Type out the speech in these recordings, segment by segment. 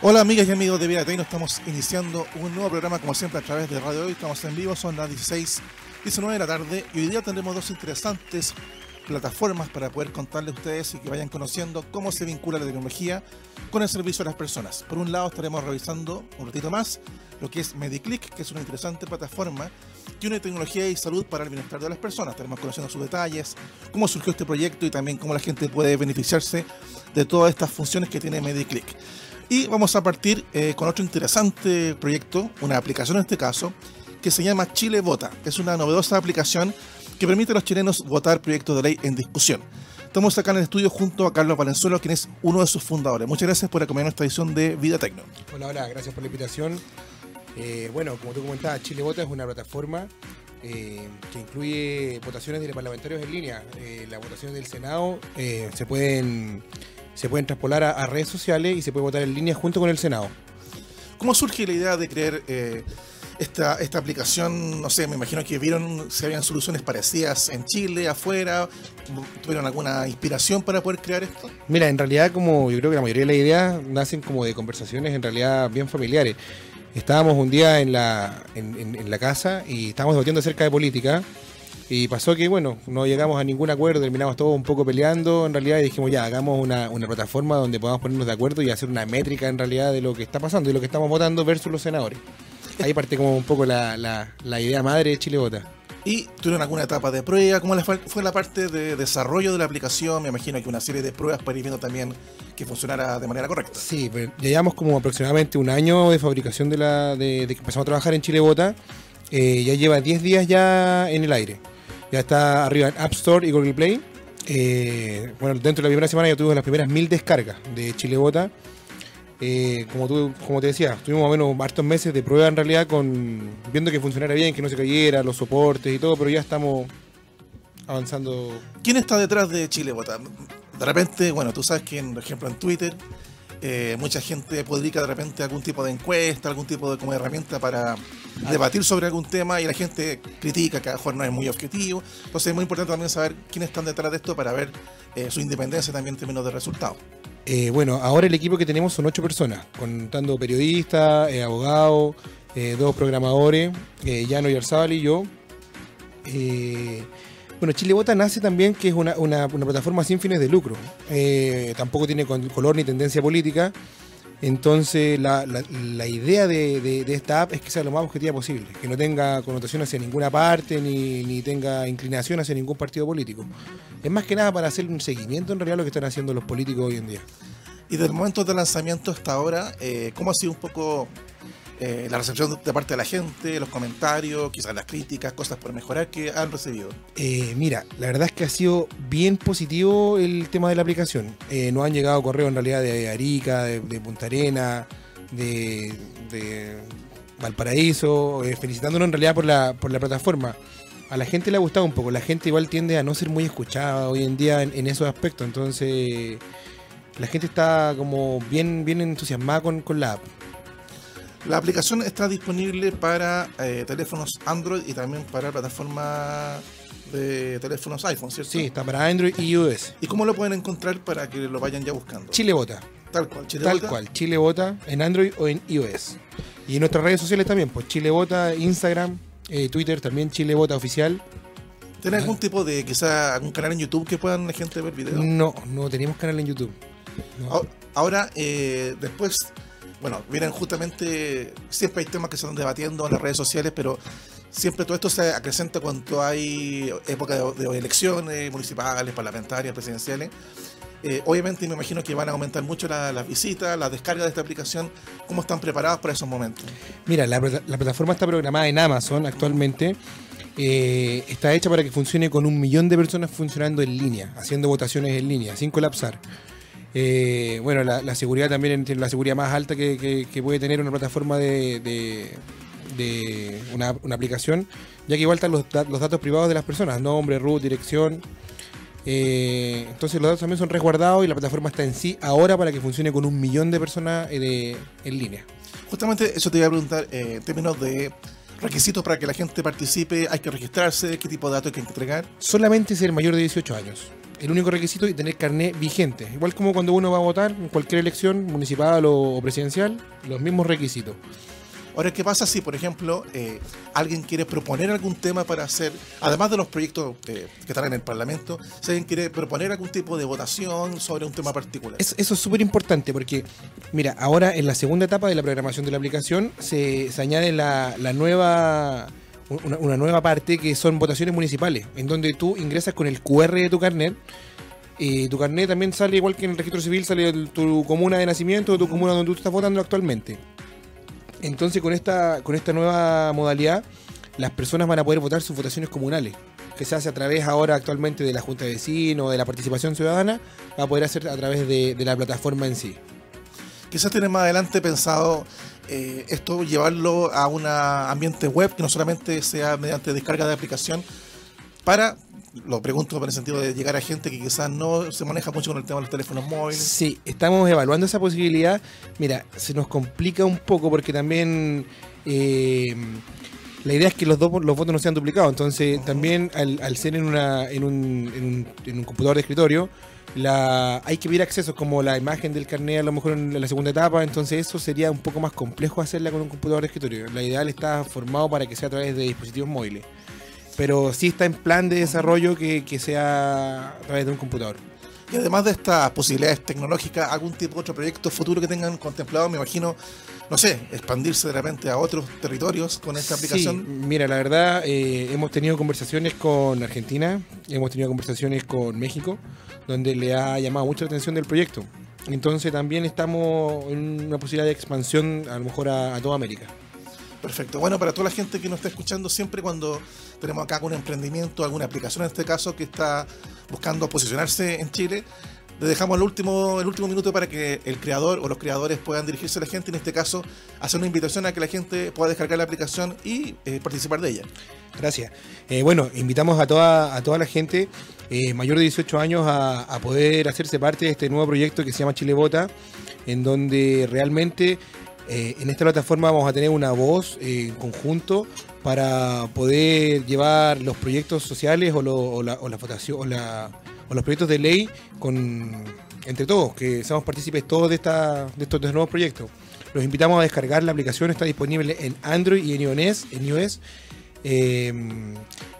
Hola amigas y amigos de Vida Tecno, estamos iniciando un nuevo programa como siempre a través de Radio Hoy, estamos en vivo, son las 16, 19 de la tarde y hoy día tendremos dos interesantes plataformas para poder contarles a ustedes y que vayan conociendo cómo se vincula la tecnología con el servicio a las personas. Por un lado estaremos revisando un ratito más lo que es MediClick, que es una interesante plataforma que une tecnología y salud para el bienestar de las personas. Estaremos conociendo sus detalles, cómo surgió este proyecto y también cómo la gente puede beneficiarse de todas estas funciones que tiene MediClick. Y vamos a partir eh, con otro interesante proyecto, una aplicación en este caso, que se llama Chile Vota. Es una novedosa aplicación que permite a los chilenos votar proyectos de ley en discusión. Estamos acá en el estudio junto a Carlos Valenzuela, quien es uno de sus fundadores. Muchas gracias por acompañar nuestra edición de Vida Tecno. Hola, hola, gracias por la invitación. Eh, bueno, como tú comentabas, Chile Vota es una plataforma eh, que incluye votaciones de parlamentarios en línea. Eh, las votaciones del Senado se pueden se pueden traspolar a, redes sociales y se puede votar en línea junto con el Senado. ¿Cómo surge la idea de crear esta, esta aplicación? No sé, me imagino que vieron si habían soluciones parecidas en Chile, afuera. ¿Tuvieron alguna inspiración para poder crear esto? Mira, en realidad, como yo creo que la mayoría de las ideas nacen como de conversaciones en realidad bien familiares. Estábamos un día en la, en, la casa y estábamos debatiendo acerca de política. Y pasó que, bueno, no llegamos a ningún acuerdo, terminamos todos un poco peleando en realidad y dijimos, ya, hagamos una, plataforma donde podamos ponernos de acuerdo y hacer una métrica en realidad de lo que está pasando y lo que estamos votando versus los senadores. Ahí parte como un poco la, la idea madre de Chile Vota. ¿Y tuvieron alguna etapa de prueba? ¿Cómo fue la parte de desarrollo de la aplicación? Me imagino que una serie de pruebas para ir viendo también que funcionara de manera correcta. Sí, pues, llevamos como aproximadamente un año de fabricación de la de, que empezamos a trabajar en Chile Bota. Eh, ya lleva 10 días ya en el aire. Ya está arriba en App Store y Google Play. Eh, bueno, dentro de la primera semana ya tuvimos las primeras mil descargas de Chile Bota. Eh, como, tú, como te decía, tuvimos más o menos hartos meses de prueba en realidad con viendo que funcionara bien, que no se cayera, los soportes y todo, pero ya estamos avanzando. ¿Quién está detrás de Chile Vota? De repente, bueno, tú sabes que, por ejemplo, en Twitter eh, mucha gente publica de repente algún tipo de encuesta, algún tipo de como herramienta para debatir sobre algún tema y la gente critica que a lo mejor no es muy objetivo. Entonces es muy importante también saber quiénes están detrás de esto para ver eh, su independencia también en términos de resultados. Eh, bueno, ahora el equipo que tenemos son ocho personas, contando periodistas, abogados, dos programadores, Llano Yarzabal y yo. Bueno, Chile Vota nace también que es una, plataforma sin fines de lucro. tampoco tiene color ni tendencia política. Entonces, la, idea de, esta app es que sea lo más objetiva posible, que no tenga connotación hacia ninguna parte ni, ni, tenga inclinación hacia ningún partido político. Es más que nada para hacer un seguimiento en realidad lo que están haciendo los políticos hoy en día. Y del momento de lanzamiento hasta ahora, eh, ¿cómo ha sido un poco eh, la recepción de parte de la gente, los comentarios, quizás las críticas, cosas por mejorar que han recibido? Eh, mira, la verdad es que ha sido bien positivo el tema de la aplicación. Eh, nos han llegado correos en realidad de Arica, de, Punta Arena, de, Valparaíso, felicitándonos en realidad por la, por la plataforma. A la gente le ha gustado un poco, la gente igual tiende a no ser muy escuchada hoy en día en, esos aspectos, entonces la gente está como bien, bien entusiasmada con, con la app. La aplicación está disponible para eh, teléfonos Android y también para plataforma de teléfonos iPhone, ¿cierto? Sí, está para Android y iOS. ¿Y cómo lo pueden encontrar para que lo vayan ya buscando? Chile Bota. Tal cual, Chile Tal cual, Chile Bota en Android o en iOS. Y en nuestras redes sociales también, pues Chile Bota, Instagram, eh, Twitter también, Chile Bota Oficial. ¿Tienes algún tipo de, quizá, algún canal en YouTube que puedan la gente ver videos? No, no tenemos canal en YouTube. Ahora, eh, después bueno, miren, justamente siempre hay temas que se están debatiendo en las redes sociales, pero siempre todo esto se acrecenta cuando hay época de, elecciones municipales, parlamentarias, presidenciales. Eh, obviamente me imagino que van a aumentar mucho las visitas, las descargas de esta aplicación. ¿Cómo están preparados para esos momentos? Mira, la, plataforma está programada en Amazon actualmente. Eh, está hecha para que funcione con un millón de personas funcionando en línea, haciendo votaciones en línea, sin colapsar. Eh, bueno, la, seguridad también tiene la seguridad más alta que, puede tener una plataforma de, una, aplicación, ya que igual están los, datos privados de las personas, nombre, root, dirección. Eh, entonces los datos también son resguardados y la plataforma está en sí ahora para que funcione con un millón de personas eh, en línea. Justamente eso te iba a preguntar en términos de requisitos para que la gente participe, hay que registrarse, qué tipo de datos hay que entregar. Solamente ser mayor de 18 años. El único requisito es tener carnet vigente. Igual como cuando uno va a votar en cualquier elección municipal o presidencial, los mismos requisitos. Ahora, ¿qué pasa si, por ejemplo, eh, alguien quiere proponer algún tema para hacer, además de los proyectos eh, que están en el Parlamento, si alguien quiere proponer algún tipo de votación sobre un tema particular? eso es súper importante porque, mira, ahora en la segunda etapa de la programación de la aplicación se, añade la, nueva... Una, nueva parte que son votaciones municipales, en donde tú ingresas con el QR de tu carnet y tu carnet también sale igual que en el registro civil, sale tu comuna de nacimiento, de tu comuna donde tú estás votando actualmente. Entonces con esta, con esta nueva modalidad, las personas van a poder votar sus votaciones comunales, que se hace a través ahora actualmente de la Junta de Vecinos, de la participación ciudadana, va a poder hacer a través de, la plataforma en sí. Quizás tienen más adelante pensado eh, esto llevarlo a un ambiente web que no solamente sea mediante descarga de aplicación para lo pregunto en el sentido de llegar a gente que quizás no se maneja mucho con el tema de los teléfonos móviles. Sí, estamos evaluando esa posibilidad. Mira, se nos complica un poco porque también eh, la idea es que los, dos, los votos no sean duplicados. Entonces, también al, ser en, una, en, un, en, un, computador de escritorio, la, hay que ver accesos como la imagen del carnet a lo mejor en la segunda etapa, entonces eso sería un poco más complejo hacerla con un computador de escritorio. La ideal está formado para que sea a través de dispositivos móviles pero sí está en plan de desarrollo que, sea a través de un computador. Y además de estas posibilidades tecnológicas, algún tipo de otro proyecto futuro que tengan contemplado, me imagino, no sé, expandirse de repente a otros territorios con esta aplicación. Sí, mira, la verdad, eh, hemos tenido conversaciones con Argentina, hemos tenido conversaciones con México, donde le ha llamado mucho la atención del proyecto. Entonces también estamos en una posibilidad de expansión a lo mejor a toda América. Perfecto. Bueno, para toda la gente que nos está escuchando, siempre cuando tenemos acá algún emprendimiento, alguna aplicación en este caso, que está buscando posicionarse en Chile, le dejamos el último, el último minuto para que el creador o los creadores puedan dirigirse a la gente, en este caso, hacer una invitación a que la gente pueda descargar la aplicación y eh, participar de ella. Gracias. Eh, bueno, invitamos a toda, a toda la gente eh, mayor de 18 años a, poder hacerse parte de este nuevo proyecto que se llama Chile Vota, en donde realmente eh, en esta plataforma vamos a tener una voz eh, en conjunto para poder llevar los proyectos sociales o, la, votación o, los proyectos de ley con entre todos, que seamos partícipes todos de, esta, de estos nuevos proyectos. Los invitamos a descargar la aplicación, está disponible en Android y en iOS. En iOS.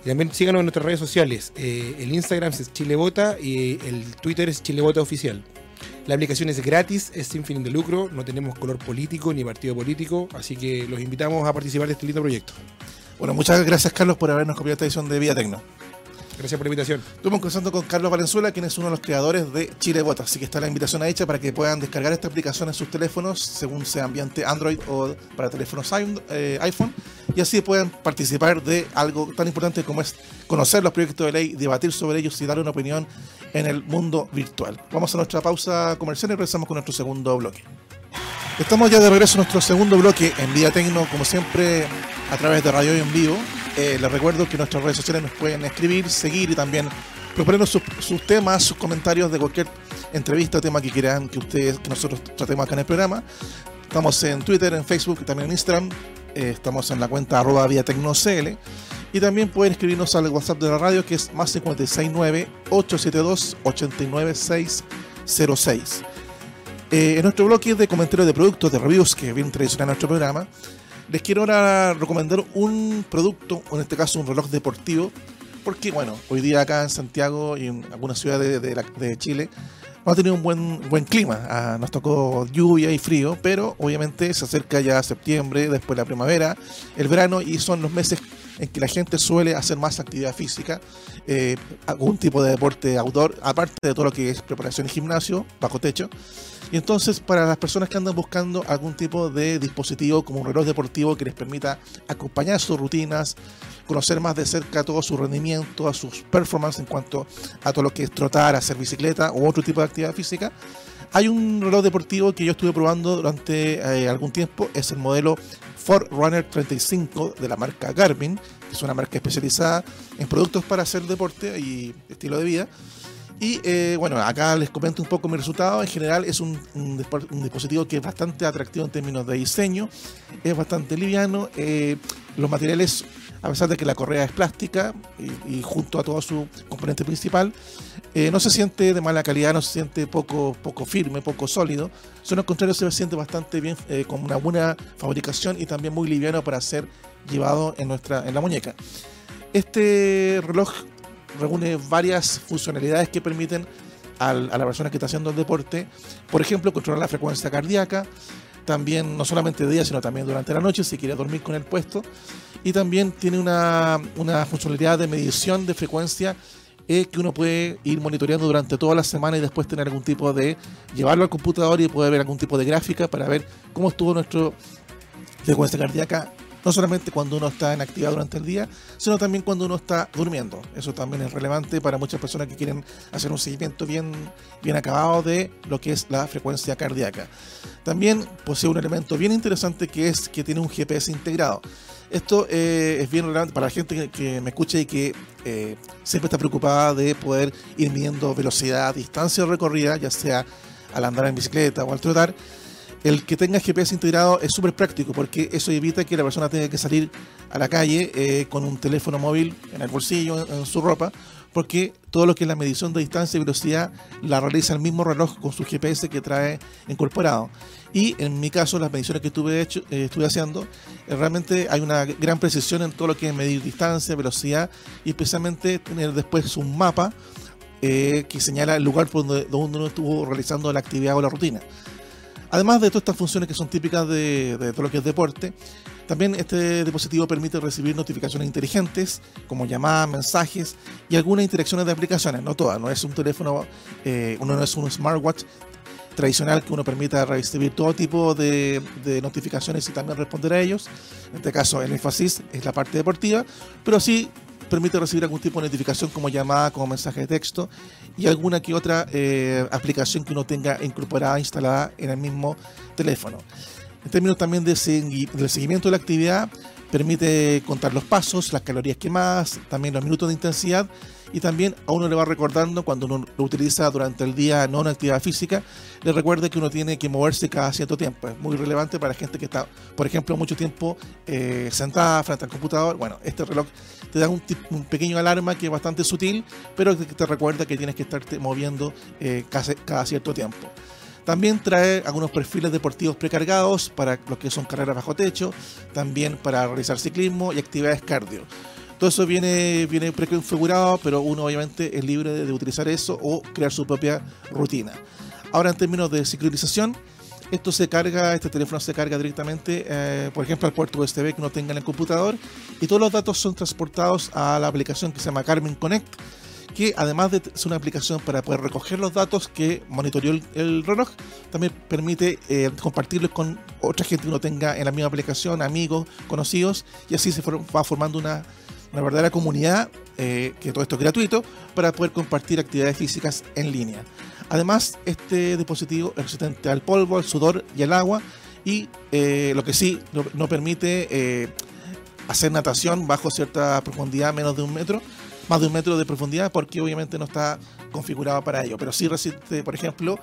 También síganos en nuestras redes sociales. el Instagram es Chilebota y el Twitter es Chilebota Oficial. La aplicación es gratis, es sin fin de lucro, no tenemos color político ni partido político, así que los invitamos a participar de este lindo proyecto. Bueno, muchas gracias Carlos por habernos copiado esta edición de Vía Tecno. Gracias por la invitación. Estuvimos conversando con Carlos Valenzuela, quien es uno de los creadores de Chile Vota. Así que está la invitación hecha para que puedan descargar esta aplicación en sus teléfonos, según sea ambiente Android o para teléfonos eh, iPhone, y así puedan participar de algo tan importante como es conocer los proyectos de ley, debatir sobre ellos y dar una opinión en el mundo virtual. Vamos a nuestra pausa comercial y regresamos con nuestro segundo bloque. Estamos ya de regreso a nuestro segundo bloque en Vía Tecno, como siempre, a través de Radio y en vivo. Eh, les recuerdo que nuestras redes sociales nos pueden escribir, seguir y también proponernos sus, temas, sus comentarios de cualquier entrevista o tema que quieran que ustedes, que nosotros tratemos acá en el programa. Estamos en Twitter, en Facebook y también en Instagram. Eh, estamos en la cuenta arroba vía tecnocl. Y también pueden escribirnos al WhatsApp de la radio que es más 569-872-89606. Eh, en nuestro bloque de comentarios de productos, de reviews, que bien tradicional en nuestro programa, les quiero ahora recomendar un producto, en este caso un reloj deportivo, porque bueno, hoy día acá en Santiago y en algunas ciudades de, Chile hemos tenido un buen, buen clima. Ah, nos tocó lluvia y frío, pero obviamente se acerca ya septiembre, después la primavera, el verano y son los meses en que la gente suele hacer más actividad física, eh, algún tipo de deporte outdoor, aparte de todo lo que es preparación y gimnasio, bajo techo. Y entonces, para las personas que andan buscando algún tipo de dispositivo como un reloj deportivo que les permita acompañar sus rutinas, conocer más de cerca todo su rendimiento, a sus performances en cuanto a todo lo que es trotar, hacer bicicleta u otro tipo de actividad física, hay un reloj deportivo que yo estuve probando durante eh, algún tiempo, es el modelo Forerunner 35 de la marca Garmin, que es una marca especializada en productos para hacer deporte y estilo de vida. Y eh, bueno, acá les comento un poco mi resultado. En general es un, dispositivo que es bastante atractivo en términos de diseño, es bastante liviano, eh, los materiales a pesar de que la correa es plástica y, junto a todo su componente principal, eh, no se siente de mala calidad, no se siente poco, poco firme, poco sólido, sino al contrario se siente bastante bien, con una buena fabricación y también muy liviano para ser llevado en, nuestra, en la muñeca. Este reloj reúne varias funcionalidades que permiten a la persona que está haciendo el deporte, por ejemplo, controlar la frecuencia cardíaca, también no solamente de día, sino también durante la noche, si quiere dormir con el puesto. Y también tiene una, una funcionalidad de medición de frecuencia eh, que uno puede ir monitoreando durante toda la semana y después tener algún tipo de llevarlo al computador y poder ver algún tipo de gráfica para ver cómo estuvo nuestra frecuencia cardíaca no solamente cuando uno está en actividad durante el día, sino también cuando uno está durmiendo. Eso también es relevante para muchas personas que quieren hacer un seguimiento bien, bien acabado de lo que es la frecuencia cardíaca. También posee un elemento bien interesante que es que tiene un GPS integrado. Esto eh, es bien relevante para la gente que, me escucha y que eh, siempre está preocupada de poder ir midiendo velocidad, distancia recorrida, ya sea al andar en bicicleta o al trotar el que tenga GPS integrado es súper práctico porque eso evita que la persona tenga que salir a la calle eh, con un teléfono móvil en el bolsillo, en, su ropa, porque todo lo que es la medición de distancia y velocidad la realiza el mismo reloj con su GPS que trae incorporado. Y en mi caso, las mediciones que estuve, hecho, eh, estuve haciendo, eh, realmente hay una gran precisión en todo lo que es medir distancia, velocidad y especialmente tener después un mapa que señala el lugar donde, donde uno estuvo realizando la actividad o la rutina. Además de todas estas funciones que son típicas de, todo lo que es deporte, también este dispositivo permite recibir notificaciones inteligentes, como llamadas, mensajes y algunas interacciones de aplicaciones, no todas, no es un teléfono, eh, uno no es un smartwatch tradicional que uno permita recibir todo tipo de, de, notificaciones y también responder a ellos. En este caso, el énfasis es la parte deportiva, pero sí permite recibir algún tipo de notificación como llamada, como mensaje de texto y alguna que otra eh, aplicación que uno tenga incorporada, instalada en el mismo teléfono. En términos también de del seguimiento de la actividad, permite contar los pasos, las calorías quemadas, también los minutos de intensidad y también a uno le va recordando cuando uno lo utiliza durante el día no en actividad física, le recuerda que uno tiene que moverse cada cierto tiempo. Es muy relevante para gente que está, por ejemplo, mucho tiempo eh, sentada frente al computador. Bueno, este reloj te da un, pequeño alarma que es bastante sutil, pero que te recuerda que tienes que estarte moviendo eh, cada, cierto tiempo. También trae algunos perfiles deportivos precargados para lo que son carreras bajo techo, también para realizar ciclismo y actividades cardio. Todo eso viene, viene preconfigurado, pero uno obviamente es libre de, utilizar eso o crear su propia rutina. Ahora en términos de sincronización, esto se carga, este teléfono se carga directamente, eh, por ejemplo, al puerto USB que uno tenga en el computador y todos los datos son transportados a la aplicación que se llama Carmen Connect, que además de ser una aplicación para poder recoger los datos que monitoreó el, reloj, también permite eh, compartirlos con otra gente que uno tenga en la misma aplicación, amigos, conocidos, y así se va formando una una verdadera comunidad, eh, que todo esto es gratuito, para poder compartir actividades físicas en línea. Además, este dispositivo es resistente al polvo, al sudor y al agua, y eh, lo que sí no, permite eh, hacer natación bajo cierta profundidad, menos de un metro, más de un metro de profundidad, porque obviamente no está configurado para ello, pero sí resiste, por ejemplo,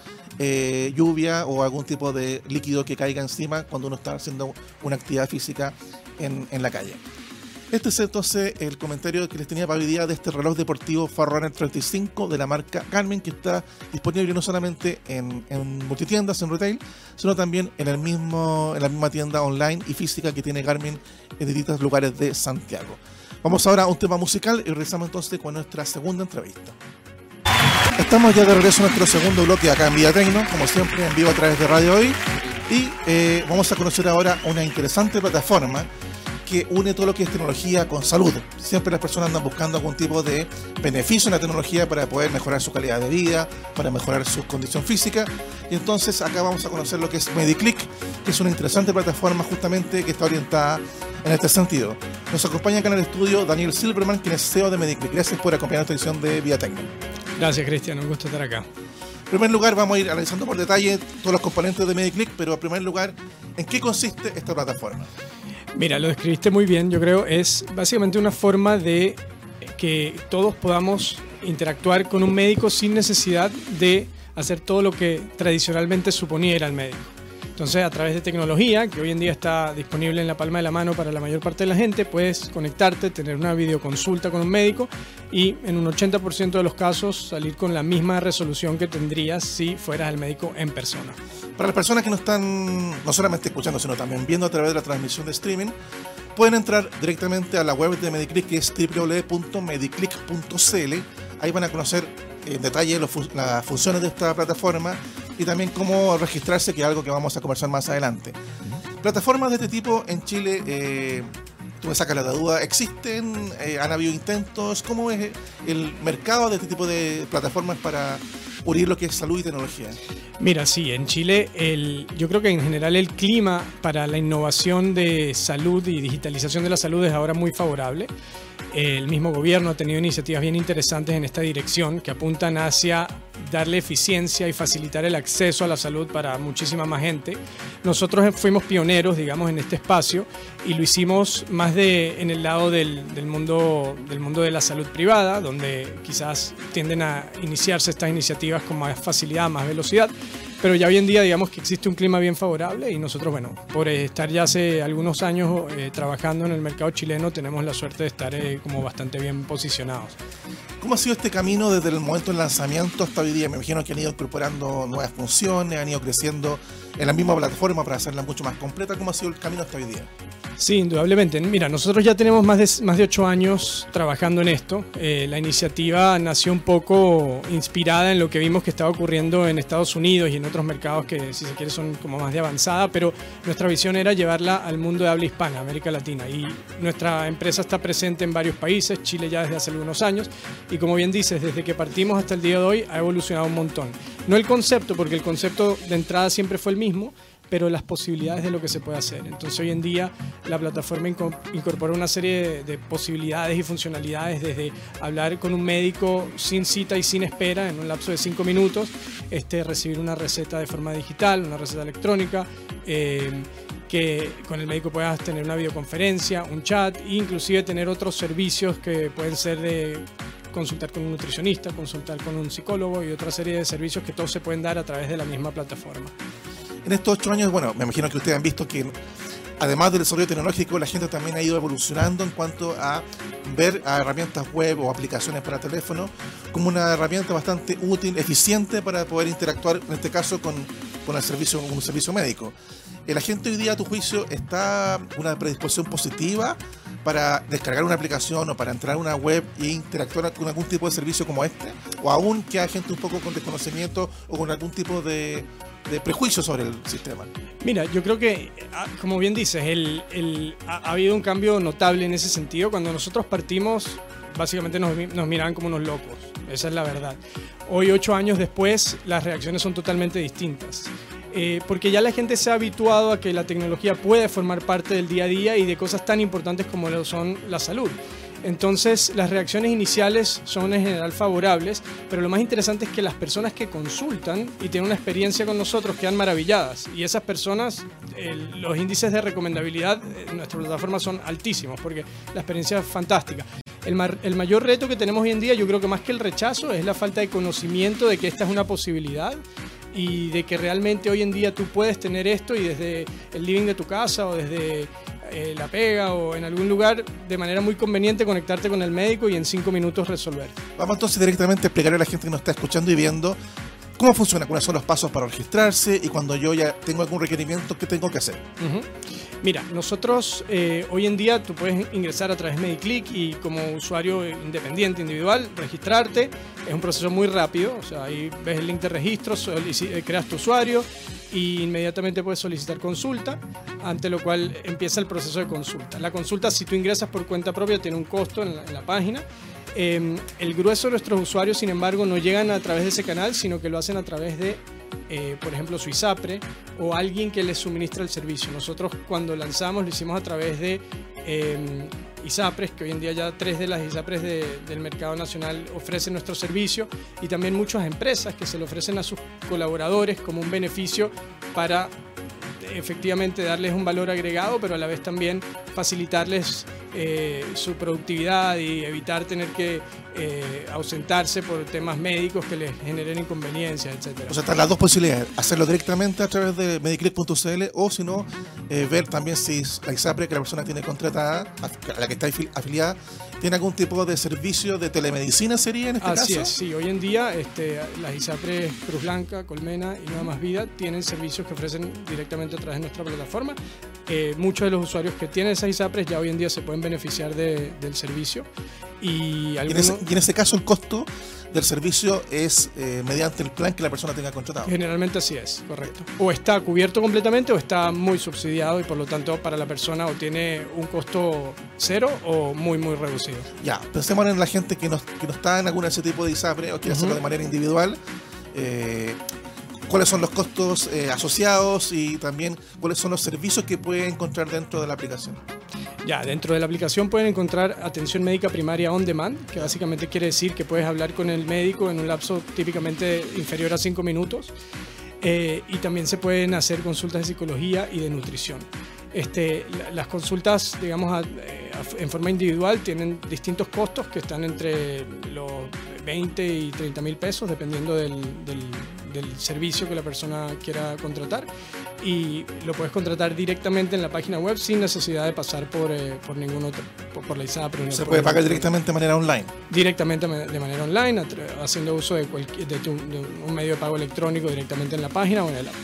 lluvia o algún tipo de líquido que caiga encima cuando uno está haciendo una actividad física en, en la calle. Este es entonces el comentario que les tenía para hoy día de este reloj deportivo Farrunner 35 de la marca Garmin que está disponible no solamente en, multitiendas, en retail, sino también en, el mismo, en la misma tienda online y física que tiene Garmin en distintos lugares de Santiago. Vamos ahora a un tema musical y regresamos entonces con nuestra segunda entrevista. Estamos ya de regreso a nuestro segundo bloque acá en Vía Tecno, como siempre en vivo a través de Radio Hoy. Y eh, vamos a conocer ahora una interesante plataforma que une todo lo que es tecnología con salud. Siempre las personas andan buscando algún tipo de beneficio en la tecnología para poder mejorar su calidad de vida, para mejorar su condición física. Y entonces acá vamos a conocer lo que es MediClick, que es una interesante plataforma justamente que está orientada en este sentido. Nos acompaña acá en el estudio Daniel Silverman, quien es CEO de MediClick. Gracias por acompañar esta edición de Vía Técnica. Gracias, Cristian. Un gusto estar acá. En primer lugar, vamos a ir analizando por detalle todos los componentes de MediClick, pero en primer lugar, ¿en qué consiste esta plataforma? Mira, lo describiste muy bien, yo creo, es básicamente una forma de que todos podamos interactuar con un médico sin necesidad de hacer todo lo que tradicionalmente suponía ir al médico. Entonces, a través de tecnología, que hoy en día está disponible en la palma de la mano para la mayor parte de la gente, puedes conectarte, tener una videoconsulta con un médico y en un 80% de los casos salir con la misma resolución que tendrías si fueras el médico en persona. Para las personas que no están no solamente escuchando, sino también viendo a través de la transmisión de streaming, pueden entrar directamente a la web de Mediclick, que es www.mediclick.cl. Ahí van a conocer en detalle las funciones de esta plataforma y también cómo registrarse, que es algo que vamos a conversar más adelante. Plataformas de este tipo en Chile, eh, tú me sacas la duda, ¿existen? Eh, ¿Han habido intentos? ¿Cómo es el mercado de este tipo de plataformas para unir lo que es salud y tecnología? Mira, sí, en Chile el, yo creo que en general el clima para la innovación de salud y digitalización de la salud es ahora muy favorable. El mismo gobierno ha tenido iniciativas bien interesantes en esta dirección que apuntan hacia darle eficiencia y facilitar el acceso a la salud para muchísima más gente. Nosotros fuimos pioneros, digamos, en este espacio y lo hicimos más de en el lado del, mundo, del mundo de la salud privada, donde quizás tienden a iniciarse estas iniciativas con más facilidad, más velocidad pero ya hoy en día digamos que existe un clima bien favorable y nosotros, bueno, por estar ya hace algunos años eh, trabajando en el mercado chileno, tenemos la suerte de estar eh, como bastante bien posicionados. ¿Cómo ha sido este camino desde el momento del lanzamiento hasta hoy día? Me imagino que han ido incorporando nuevas funciones, han ido creciendo en la misma plataforma para hacerla mucho más completa. ¿Cómo ha sido el camino hasta hoy día? Sí, indudablemente. Mira, nosotros ya tenemos más de, más de ocho años trabajando en esto. Eh, la iniciativa nació un poco inspirada en lo que vimos que estaba ocurriendo en Estados Unidos y en otros mercados que, si se quiere, son como más de avanzada, pero nuestra visión era llevarla al mundo de habla hispana, América Latina. Y nuestra empresa está presente en varios países, Chile ya desde hace algunos años, y como bien dices, desde que partimos hasta el día de hoy ha evolucionado un montón. No el concepto, porque el concepto de entrada siempre fue el mismo, pero las posibilidades de lo que se puede hacer. Entonces hoy en día la plataforma incorpora una serie de posibilidades y funcionalidades desde hablar con un médico sin cita y sin espera en un lapso de cinco minutos, este, recibir una receta de forma digital, una receta electrónica, eh, que con el médico puedas tener una videoconferencia, un chat e inclusive tener otros servicios que pueden ser de consultar con un nutricionista, consultar con un psicólogo y otra serie de servicios que todos se pueden dar a través de la misma plataforma en estos ocho años, bueno, me imagino que ustedes han visto que además del desarrollo tecnológico, la gente también ha ido evolucionando en cuanto a ver herramientas web o aplicaciones para teléfono como una herramienta bastante útil, eficiente para poder interactuar, en este caso, con, con el servicio, un servicio médico. ¿La gente hoy día, a tu juicio, está una predisposición positiva para descargar una aplicación o para entrar a una web e interactuar con algún tipo de servicio como este? ¿O aún que hay gente un poco con desconocimiento o con algún tipo de, de prejuicio sobre el sistema? Mira, yo creo que, ah, como bien dices, el, ha, habido un cambio notable en ese sentido. Cuando nosotros partimos, básicamente nos, nos miraban como unos locos. Esa es la verdad. Hoy, ocho años después, las reacciones son totalmente distintas. Eh, porque ya la gente se ha habituado a que la tecnología puede formar parte del día a día y de cosas tan importantes como lo son la salud. Entonces las reacciones iniciales son en general favorables, pero lo más interesante es que las personas que consultan y tienen una experiencia con nosotros quedan maravilladas. Y esas personas, los índices de recomendabilidad en nuestra plataforma son altísimos porque la experiencia es fantástica. El, el, mayor reto que tenemos hoy en día, yo creo que más que el rechazo, es la falta de conocimiento de que esta es una posibilidad y de que realmente hoy en día tú puedes tener esto y desde el living de tu casa o desde eh, la pega o en algún lugar de manera muy conveniente conectarte con el médico y en cinco minutos resolver. Vamos entonces directamente a explicarle a la gente que nos está escuchando y viendo cómo funciona, cuáles son los pasos para registrarse y cuando yo ya tengo algún requerimiento, ¿qué tengo que hacer? Mira, nosotros eh, hoy en día tú puedes ingresar a través de MediClick y como usuario independiente, individual, registrarte. Es un proceso muy rápido, o sea, ahí ves el link de registro, eh, creas tu usuario y inmediatamente puedes solicitar consulta, ante lo cual empieza el proceso de consulta. La consulta, si tú ingresas por cuenta propia, tiene un costo en la, página. Em, el grueso de nuestros usuarios, sin embargo, no llegan a través de ese canal, sino que lo hacen a través de eh, por ejemplo, su ISAPRE o alguien que les suministra el servicio. Nosotros cuando lanzamos lo hicimos a través de eh, ISAPRES, que hoy en día ya tres de las ISAPRES del mercado nacional ofrecen nuestro servicio y también muchas empresas que se lo ofrecen a sus colaboradores como un beneficio para efectivamente darles un valor agregado, pero a la vez también facilitarles eh, su productividad y evitar tener que eh, ausentarse por temas médicos que les generen inconveniencias, etc. O sea, están las dos posibilidades, hacerlo directamente a través de mediclick.cl o si no, eh, ver también si la ISAPRE que la persona tiene contratada, a la que está afiliada, tiene algún tipo de servicio de telemedicina, sería en este Así caso. es, sí. Hoy en día este, las ISAPRE Cruz Blanca, Colmena y Nueva Más Vida tienen servicios que ofrecen directamente a través de nuestra plataforma. Eh, muchos de los usuarios que tienen esas ISAPRES ya hoy en día se pueden beneficiar del servicio. Y, algunos, y, en ese, caso el costo del servicio es eh, mediante el plan que la persona tenga contratado. Generalmente así es, correcto. O está cubierto completamente o está muy subsidiado y por lo tanto para la persona o tiene un costo cero o muy muy reducido. Ya, pensemos en la gente que no, que no está en alguna de ese tipo de ISAPRE o quiere hacerlo de manera individual. Eh, cuáles son los costos eh, asociados y también cuáles son los servicios que puede encontrar dentro de la aplicación. Ya, dentro de la aplicación pueden encontrar atención médica primaria on demand, que básicamente quiere decir que puedes hablar con el médico en un lapso típicamente inferior a 5 minutos. Eh, y también se pueden hacer consultas de psicología y de nutrición. Este, las consultas, digamos, eh, en forma individual tienen distintos costos que están entre los 20 y 30 mil pesos, dependiendo del, del servicio que la persona quiera contratar y lo puedes contratar directamente en la página web sin necesidad de pasar por, eh, por ningún otro, por, la ISAPRE. Se puede pagar directamente de manera online. Directamente de manera online, haciendo uso de, cualquier, de, un medio de pago electrónico directamente en la página o en el app.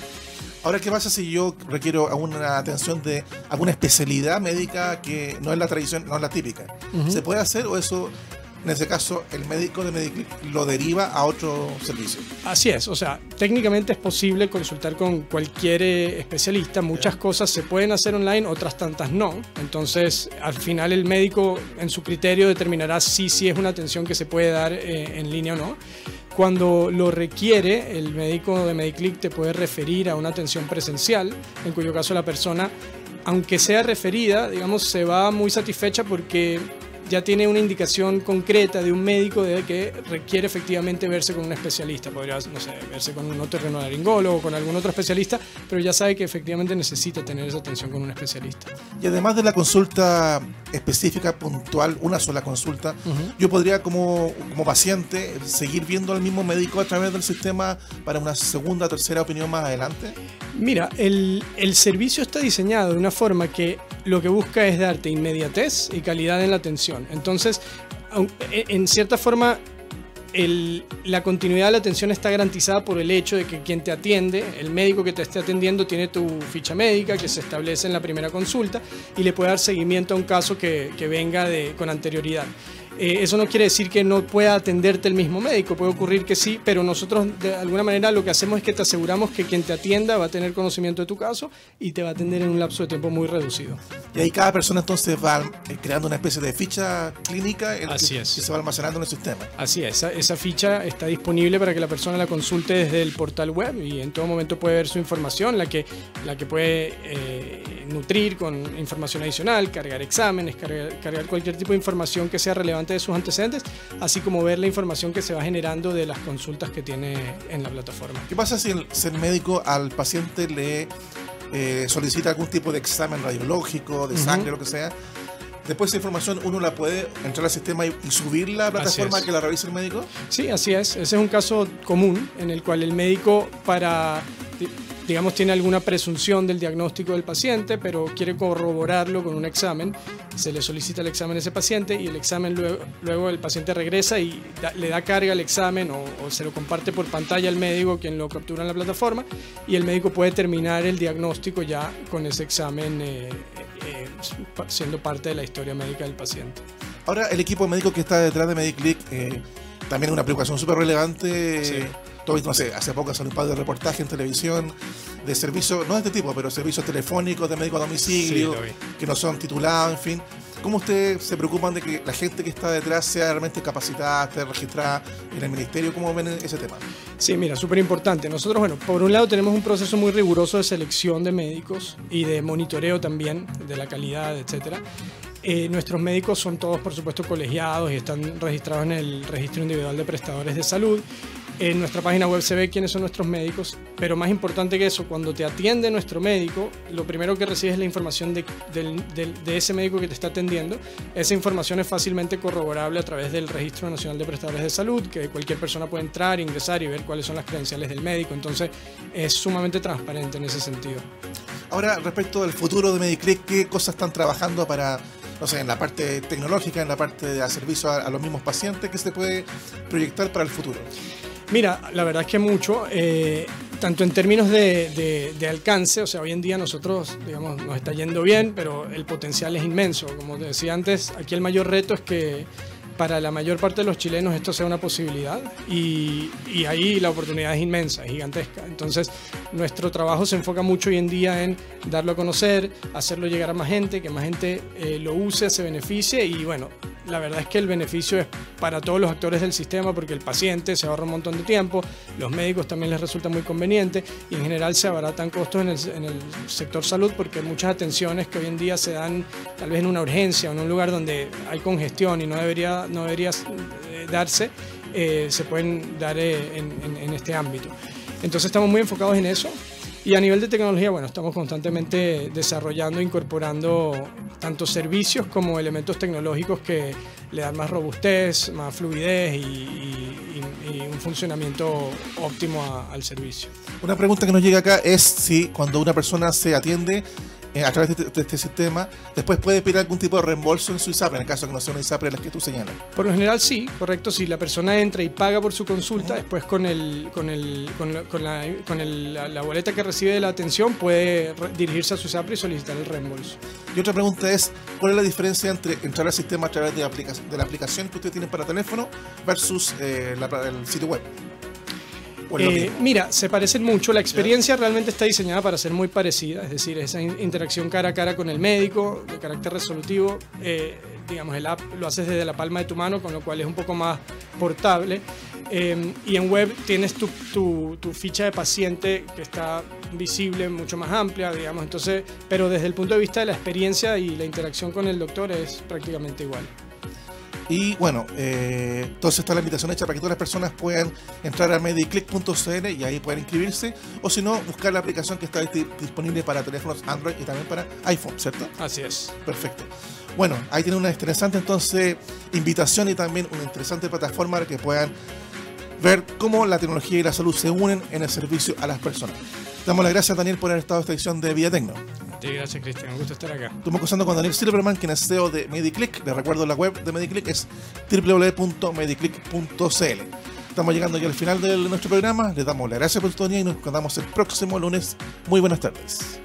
Ahora, ¿qué pasa si yo requiero alguna atención de alguna especialidad médica que no es la tradición, no es la típica? ¿Se puede hacer o eso en ese caso el médico de Mediclip lo deriva a otro servicio. Así es, o sea, técnicamente es posible consultar con cualquier eh, especialista, muchas cosas se pueden hacer online, otras tantas no, entonces al final el médico en su criterio determinará si, si es una atención que se puede dar eh, en línea o no. Cuando lo requiere, el médico de Mediclip te puede referir a una atención presencial, en cuyo caso la persona, aunque sea referida, digamos, se va muy satisfecha porque ya tiene una indicación concreta de un médico de que requiere efectivamente verse con un especialista. Podría, no sé, verse con un otorrinolaringólogo o con algún otro especialista, pero ya sabe que efectivamente necesita tener esa atención con un especialista. Y además de la consulta específica, puntual, una sola consulta, yo podría como, como paciente seguir viendo al mismo médico a través del sistema para una segunda o tercera opinión más adelante. Mira, el, el servicio está diseñado de una forma que lo que busca es darte inmediatez y calidad en la atención. Entonces, e, en cierta forma, la continuidad de la atención está garantizada por el hecho de que quien te atiende, el médico que te esté atendiendo, tiene tu ficha médica que se establece en la primera consulta y le puede dar seguimiento a un caso que, venga con anterioridad. Eh, eso no quiere decir que no pueda atenderte el mismo médico, puede ocurrir que sí, pero nosotros de alguna manera lo que hacemos es que te aseguramos que quien te atienda va a tener conocimiento de tu caso y te va a atender en un lapso de tiempo muy reducido. Y ahí cada persona entonces va eh, creando una especie de ficha clínica Así que, es. se va almacenando en el sistema. Así es, esa, esa ficha está disponible para que la persona la consulte desde el portal web y en todo momento puede ver su información, la que, la que puede eh, nutrir con información adicional, cargar exámenes, cargar cualquier tipo de información que sea relevante de sus antecedentes, así como ver la información que se va generando de las consultas que tiene en la plataforma. ¿Qué pasa si el, médico al paciente le eh, solicita algún tipo de examen radiológico, de sangre, lo que sea? Después esa información uno la puede entrar al sistema y, subirla a la plataforma que la revise el médico. Sí, así es. Ese es un caso común en el cual el médico para digamos, tiene alguna presunción del diagnóstico del paciente, pero quiere corroborarlo con un examen. Se le solicita el examen a ese paciente y el examen luego, luego el paciente regresa y le da carga al examen o, se lo comparte por pantalla al médico, quien lo captura en la plataforma, y el médico puede terminar el diagnóstico ya con ese examen eh, eh, siendo parte de la historia médica del paciente. Ahora, el equipo médico que está detrás de MediClick eh, también es una preocupación súper relevante. Sí no sé, hace poco salió un par de reportajes en televisión de servicios, no de este tipo, pero servicios telefónicos de médico a domicilio, que no son titulados, en fin. ¿Cómo ustedes se preocupan de que la gente que está detrás sea realmente capacitada, esté registrada en el ministerio? ¿Cómo ven ese tema? Sí, mira, súper importante. Nosotros, bueno, por un lado tenemos un proceso muy riguroso de selección de médicos y de monitoreo también de la calidad, etcétera. Eh, nuestros médicos son todos, por supuesto, colegiados y están registrados en el registro individual de prestadores de salud. En nuestra página web se ve quiénes son nuestros médicos, pero más importante que eso, cuando te atiende nuestro médico, lo primero que recibes es la información de, de, ese médico que te está atendiendo. Esa información es fácilmente corroborable a través del Registro Nacional de Prestadores de Salud, que cualquier persona puede entrar, ingresar y ver cuáles son las credenciales del médico. Entonces es sumamente transparente en ese sentido. Ahora, respecto al futuro de Mediclick, ¿qué cosas están trabajando para no sé, en la parte tecnológica, en la parte de servicio a, a, los mismos pacientes, ¿qué se puede proyectar para el futuro? Mira, la verdad es que mucho, eh, tanto en términos de, alcance, o sea, hoy en día nosotros, digamos, nos está yendo bien, pero el potencial es inmenso. Como te decía antes, aquí el mayor reto es que para la mayor parte de los chilenos esto sea una posibilidad y, ahí la oportunidad es inmensa, es gigantesca. Entonces, nuestro trabajo se enfoca mucho hoy en día en darlo a conocer, hacerlo llegar a más gente, que más gente eh, lo use, se beneficie y bueno, la verdad es que el beneficio es para todos los actores del sistema porque el paciente se ahorra un montón de tiempo, los médicos también les resulta muy conveniente y en general se abaratan costos en el, en el sector salud porque muchas atenciones que hoy en día se dan tal vez en una urgencia o en un lugar donde hay congestión y no debería, no debería eh, darse, eh, se pueden dar eh, en este ámbito. Entonces estamos muy enfocados en eso. Y a nivel de tecnología, bueno, estamos constantemente desarrollando, incorporando tanto servicios como elementos tecnológicos que le dan más robustez, más fluidez y, un funcionamiento óptimo al servicio. Una pregunta que nos llega acá es si cuando una persona se atiende a través este, de este, sistema, después puede pedir algún tipo de reembolso en su ISAPRE, en el caso de que no sea una ISAPRE las que tú señalas. Por lo general sí, correcto. Si la persona entra y paga por su consulta, después con, el, con, el, con, la, con la, boleta que recibe de la atención puede dirigirse a su ISAPRE y solicitar el reembolso. Y otra pregunta es, ¿cuál es la diferencia entre entrar al sistema a través de, aplicación, de la aplicación que ustedes tienen para teléfono versus eh, el sitio web? Eh, mira, se parecen mucho. La experiencia realmente está diseñada para ser muy parecida, es decir, esa interacción cara a cara con el médico de carácter resolutivo. Eh, digamos, el app lo haces desde la palma de tu mano, con lo cual es un poco más portable. Eh, y en web tienes tu, tu, ficha de paciente que está visible, mucho más amplia, digamos. Entonces, pero desde el punto de vista de la experiencia y la interacción con el doctor es prácticamente igual. Y bueno, eh, entonces está la invitación hecha para que todas las personas puedan entrar a mediclick.cl y ahí pueden inscribirse. O si no, buscar la aplicación que está disponible para teléfonos Android y también para iPhone, ¿cierto? Así es. Perfecto. Bueno, ahí tienen una interesante entonces invitación y también una interesante plataforma para que puedan ver cómo la tecnología y la salud se unen en el servicio a las personas. Damos las gracias, Daniel, por haber estado en esta edición de Vía Tecno. Sí, gracias, Cristian. Un gusto estar acá. Estamos conversando con Daniel Silverman, quien es CEO de Mediclick. Les recuerdo la web de Mediclick es www.mediclick.cl. Estamos llegando ya al final de nuestro programa. Les damos las gracias por su sintonía y nos encontramos el próximo lunes. Muy buenas tardes.